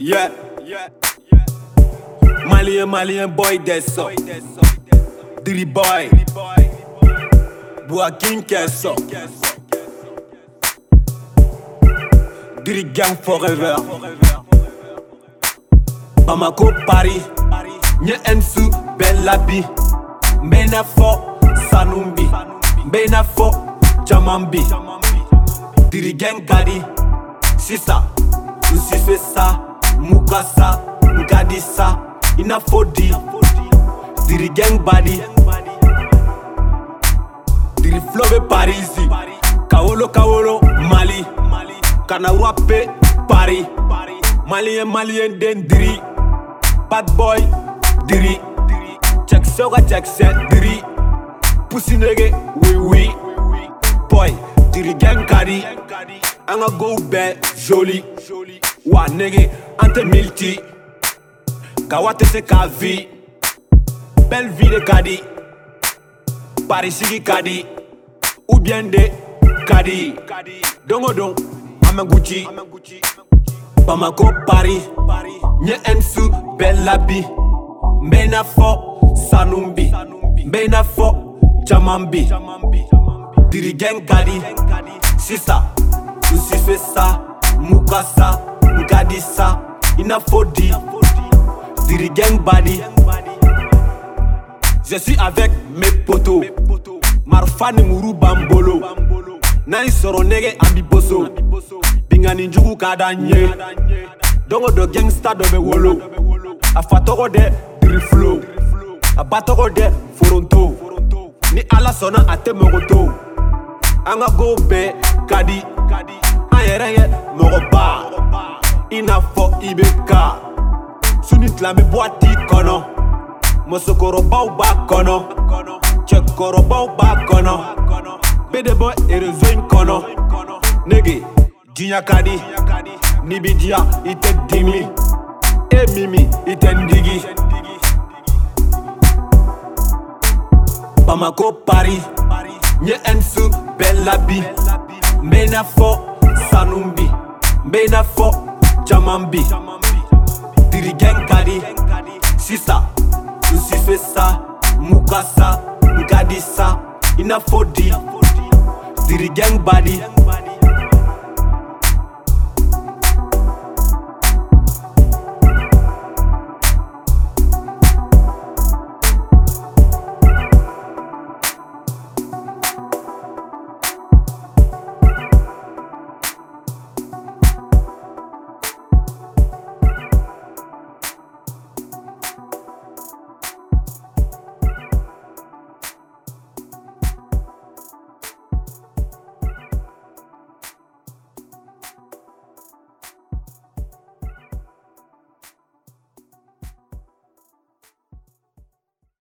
Yeah, yeah, yeah. Malien, malien, boy, so, Diri boy. Boakin, kesso. Diri gang forever. Bamako, Paris. Nye Ensu, Belabi. fo, Sanumbi. fo, Chamambi. Diri gang, Gadi. Sisa, c'est ça mukasa nkadisa inafodi diri gang Body, diri flo parisi kawolo kawolo mali kana wape Mali Mali maliyɛn den diri bad boy diri cɛkisɛw ka Set diri Wee Wee boy diri Gang Kari, di an go gow bɛɛ joli wa nege an tɛ mili ti kawa tɛ se k'a vi bɛli vi de ka di parisigi ka di ubiyɛn de ka di don o don an bɛ guci bamako pari n ye ɛnsu bɛɛ labi n bɛ i n'a fɔ sanu bi n bɛ i n'a fɔ caman bi dirigɛn ka di sisan n si fɛ sa mun ka sa body sa ina fodi Diri gang body Je suis avec mes potos Marfa ni muru bambolo Nan sɔrɔ nege an bi boso Bingani jugu ka da n ye Dongo dɔ gangsta dɔ bɛ wolo A fa tɔgɔ dɛ Diri flow A ba tɔgɔ dɛ Foronto Ni ala sɔnna a tɛ mago to An ka go bɛɛ ka di An yɛrɛ ye mɔgɔba inafɔ i be ka suni tilami bɔti kɔnɔ musokɔrɔbaw b'a kɔnɔ cɛkɔrɔbaw b'a kɔnɔ bɛɛ de bɔ erezo in kɔnɔ nege diɲɛ ka di n'i bi diya i tɛ dimi e mimi i tɛ n digi bamako pari n ye ɛnsu bɛɛ labi n bɛ i n'a fɔ sanu bi n bɛ i n'a fɔ caman bi dirigɛn ka di sisan n si fɛ sa mun ka sa n ka di sa i n'a fɔ di dirigɛn badi